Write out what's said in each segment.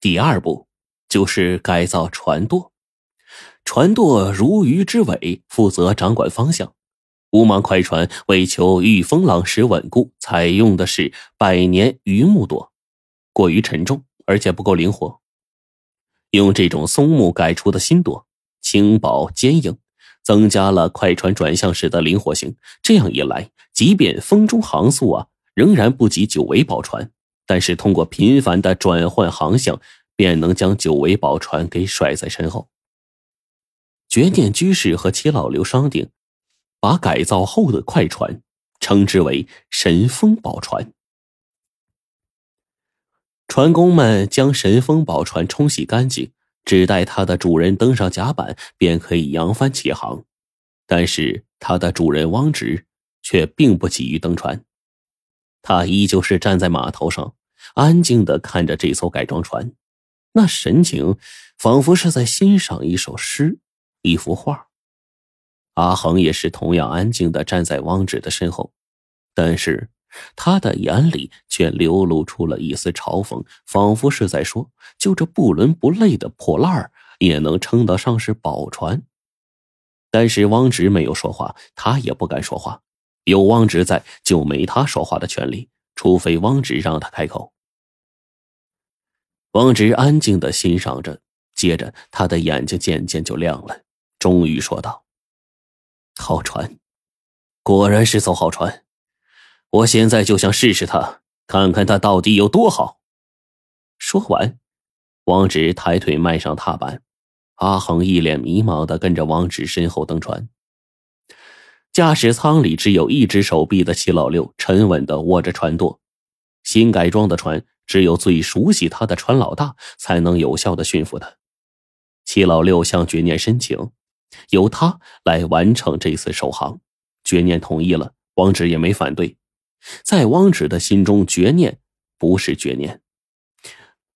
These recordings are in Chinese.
第二步就是改造船舵。船舵如鱼之尾，负责掌管方向。乌芒快船为求御风浪时稳固，采用的是百年榆木舵，过于沉重，而且不够灵活。用这种松木改出的新舵，轻薄坚硬，增加了快船转向时的灵活性。这样一来，即便风中航速啊，仍然不及九尾宝船，但是通过频繁的转换航向，便能将九尾宝船给甩在身后。绝念居士和齐老刘商定。把改造后的快船称之为“神风宝船”。船工们将神风宝船冲洗干净，只待它的主人登上甲板，便可以扬帆起航。但是，它的主人汪直却并不急于登船，他依旧是站在码头上，安静的看着这艘改装船，那神情仿佛是在欣赏一首诗、一幅画。阿恒也是同样安静的站在汪直的身后，但是他的眼里却流露出了一丝嘲讽，仿佛是在说：“就这不伦不类的破烂儿，也能称得上是宝船。”但是汪直没有说话，他也不敢说话。有汪直在，就没他说话的权利，除非汪直让他开口。汪直安静的欣赏着，接着他的眼睛渐渐就亮了，终于说道。好船，果然是艘好船。我现在就想试试它，看看它到底有多好。说完，汪直抬腿迈上踏板，阿恒一脸迷茫的跟着汪直身后登船。驾驶舱里只有一只手臂的齐老六沉稳的握着船舵。新改装的船，只有最熟悉他的船老大才能有效的驯服他。齐老六向绝念申请。由他来完成这次首航，绝念同意了，王直也没反对。在王直的心中，绝念不是绝念，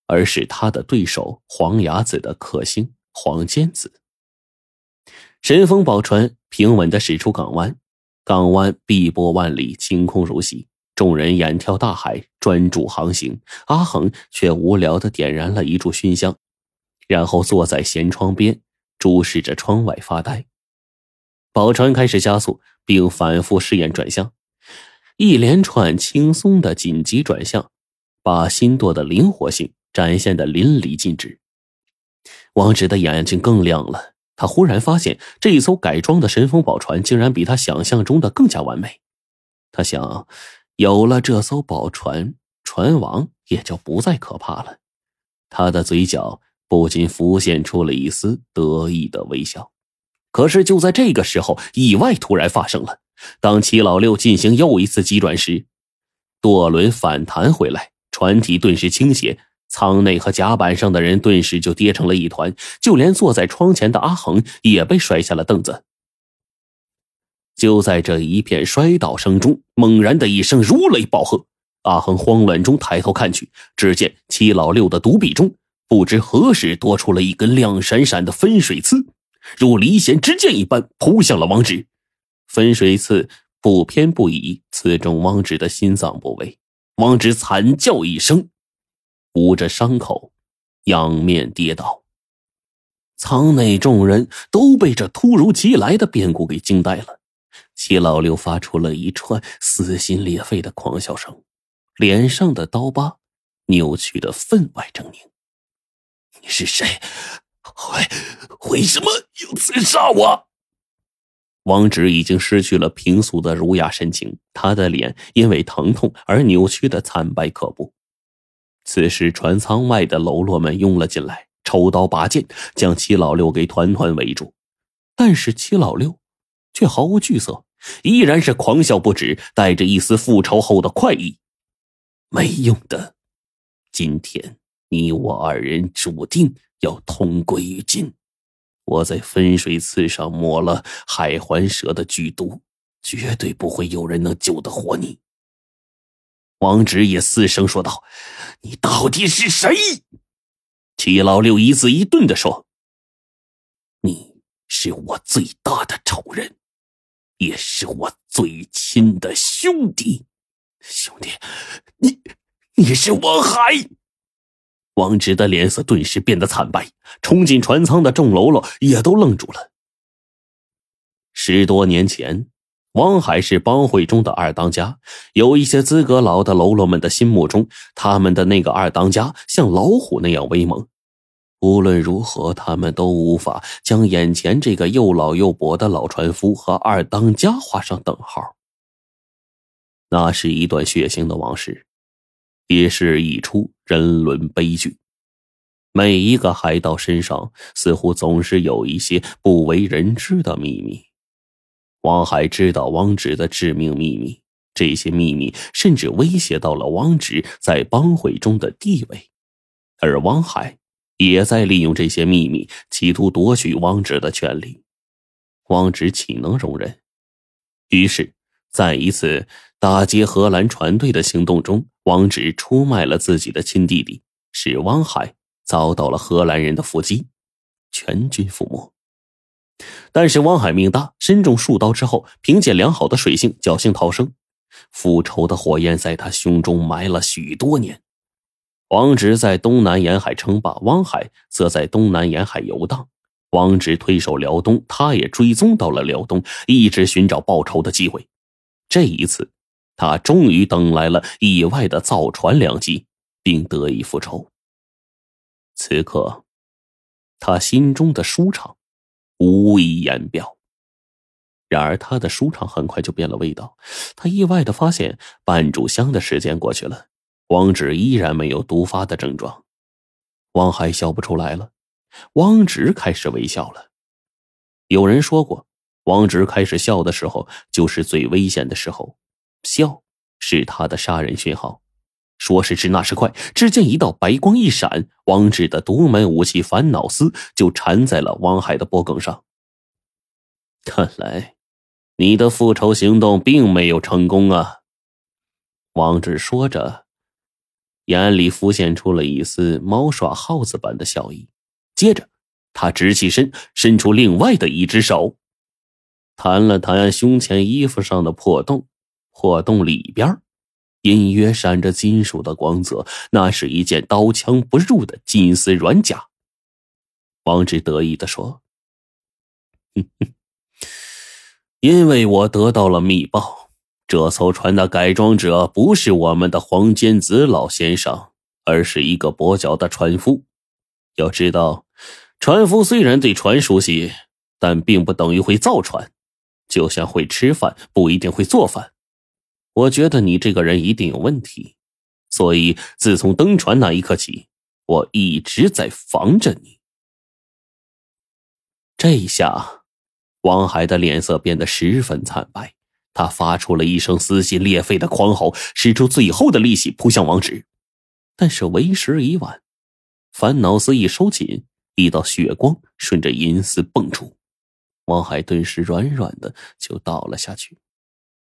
而是他的对手黄牙子的克星黄坚子。神风宝船平稳的驶出港湾，港湾碧波万里，晴空如洗，众人眼眺大海，专注航行。阿恒却无聊的点燃了一炷熏香，然后坐在舷窗边。注视着窗外发呆，宝船开始加速，并反复试验转向。一连串轻松的紧急转向，把新舵的灵活性展现的淋漓尽致。王直的眼睛更亮了，他忽然发现这一艘改装的神风宝船竟然比他想象中的更加完美。他想，有了这艘宝船，船王也就不再可怕了。他的嘴角。不禁浮现出了一丝得意的微笑，可是就在这个时候，意外突然发生了。当齐老六进行又一次急转时，舵轮反弹回来，船体顿时倾斜，舱内和甲板上的人顿时就跌成了一团，就连坐在窗前的阿恒也被摔下了凳子。就在这一片摔倒声中，猛然的一声如雷暴喝，阿恒慌乱中抬头看去，只见七老六的独臂中。不知何时多出了一根亮闪闪的分水刺，如离弦之箭一般扑向了王直。分水刺不偏不倚刺中王直的心脏部位，王直惨叫一声，捂着伤口，仰面跌倒。舱内众人都被这突如其来的变故给惊呆了。齐老六发出了一串撕心裂肺的狂笑声，脸上的刀疤扭曲的分外狰狞。你是谁？为为什么要刺杀我？王直已经失去了平素的儒雅神情，他的脸因为疼痛而扭曲的惨白可怖。此时，船舱外的喽啰们涌了进来，抽刀拔剑，将齐老六给团团围住。但是齐老六却毫无惧色，依然是狂笑不止，带着一丝复仇后的快意。没用的，今天。你我二人注定要同归于尽。我在分水刺上抹了海环蛇的剧毒，绝对不会有人能救得活你。王直也嘶声说道：“你到底是谁？”齐老六一字一顿的说：“你是我最大的仇人，也是我最亲的兄弟。兄弟，你你是王海。”王直的脸色顿时变得惨白，冲进船舱的众喽啰也都愣住了。十多年前，王海是帮会中的二当家，有一些资格老的喽啰们的心目中，他们的那个二当家像老虎那样威猛。无论如何，他们都无法将眼前这个又老又跛的老船夫和二当家画上等号。那是一段血腥的往事，也是一出人伦悲剧。每一个海盗身上似乎总是有一些不为人知的秘密。王海知道汪直的致命秘密，这些秘密甚至威胁到了汪直在帮会中的地位，而汪海。也在利用这些秘密，企图夺取汪直的权利。汪直岂能容忍？于是，在一次打劫荷兰船队的行动中，汪直出卖了自己的亲弟弟，使汪海遭到了荷兰人的伏击，全军覆没。但是，汪海命大，身中数刀之后，凭借良好的水性，侥幸逃生。复仇的火焰在他胸中埋了许多年。王直在东南沿海称霸，汪海则在东南沿海游荡。王直退守辽东，他也追踪到了辽东，一直寻找报仇的机会。这一次，他终于等来了意外的造船良机，并得以复仇。此刻，他心中的舒畅无以言表。然而，他的舒畅很快就变了味道。他意外的发现，半炷香的时间过去了。王直依然没有毒发的症状，汪海笑不出来了。汪直开始微笑了。有人说过，王直开始笑的时候就是最危险的时候，笑是他的杀人讯号。说时迟，那时快，只见一道白光一闪，王志的独门武器烦恼丝就缠在了汪海的脖颈上。看来，你的复仇行动并没有成功啊！王志说着。眼里浮现出了一丝猫耍耗子般的笑意，接着，他直起身，伸出另外的一只手，弹了弹胸前衣服上的破洞，破洞里边隐约闪着金属的光泽，那是一件刀枪不入的金丝软甲。王直得意地说：“，因为我得到了密报。”这艘船的改装者不是我们的黄坚子老先生，而是一个跛脚的船夫。要知道，船夫虽然对船熟悉，但并不等于会造船，就像会吃饭不一定会做饭。我觉得你这个人一定有问题，所以自从登船那一刻起，我一直在防着你。这一下，王海的脸色变得十分惨白。他发出了一声撕心裂肺的狂吼，使出最后的力气扑向王直，但是为时已晚。烦恼丝一收紧，一道血光顺着银丝蹦出，王海顿时软软的就倒了下去。